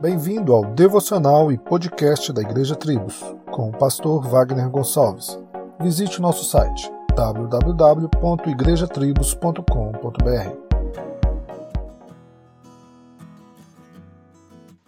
Bem-vindo ao devocional e podcast da Igreja Tribos, com o pastor Wagner Gonçalves. Visite o nosso site www.igrejatribos.com.br.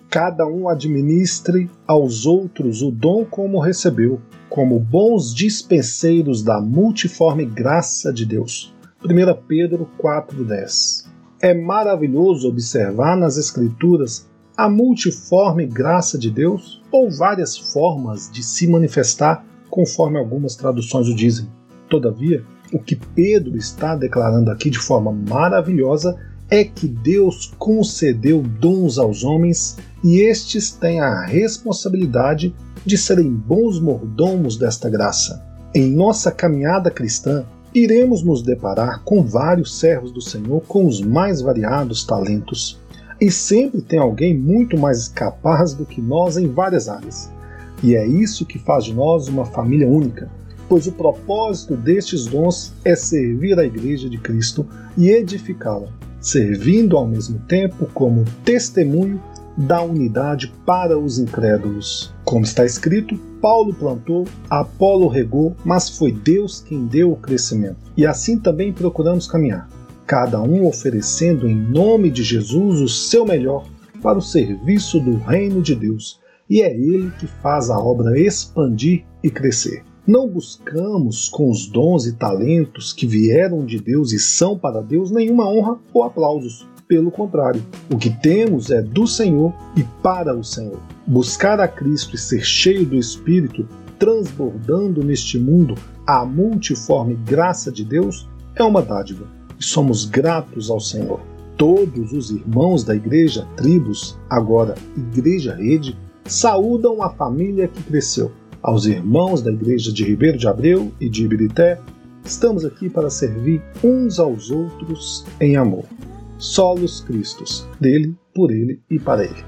Cada um administre aos outros o dom como recebeu, como bons dispenseiros da multiforme graça de Deus. 1 Pedro 4,10 É maravilhoso observar nas Escrituras a multiforme graça de Deus ou várias formas de se manifestar, conforme algumas traduções o dizem. Todavia, o que Pedro está declarando aqui de forma maravilhosa é que Deus concedeu dons aos homens e estes têm a responsabilidade de serem bons mordomos desta graça. Em nossa caminhada cristã, iremos nos deparar com vários servos do Senhor com os mais variados talentos. E sempre tem alguém muito mais capaz do que nós em várias áreas. E é isso que faz de nós uma família única, pois o propósito destes dons é servir a Igreja de Cristo e edificá-la, servindo ao mesmo tempo como testemunho da unidade para os incrédulos. Como está escrito, Paulo plantou, Apolo regou, mas foi Deus quem deu o crescimento. E assim também procuramos caminhar, cada um oferecendo em nome de Jesus o seu melhor para o serviço do reino de Deus. E é Ele que faz a obra expandir e crescer. Não buscamos com os dons e talentos que vieram de Deus e são para Deus nenhuma honra ou aplausos. Pelo contrário, o que temos é do Senhor e para o Senhor. Buscar a Cristo e ser cheio do Espírito, transbordando neste mundo a multiforme graça de Deus, é uma dádiva e somos gratos ao Senhor. Todos os irmãos da igreja, tribos, agora Igreja Rede, saúdam a família que cresceu. Aos irmãos da igreja de Ribeiro de Abreu e de Ibirité, estamos aqui para servir uns aos outros em amor solos Cristos, dele, por ele e para ele.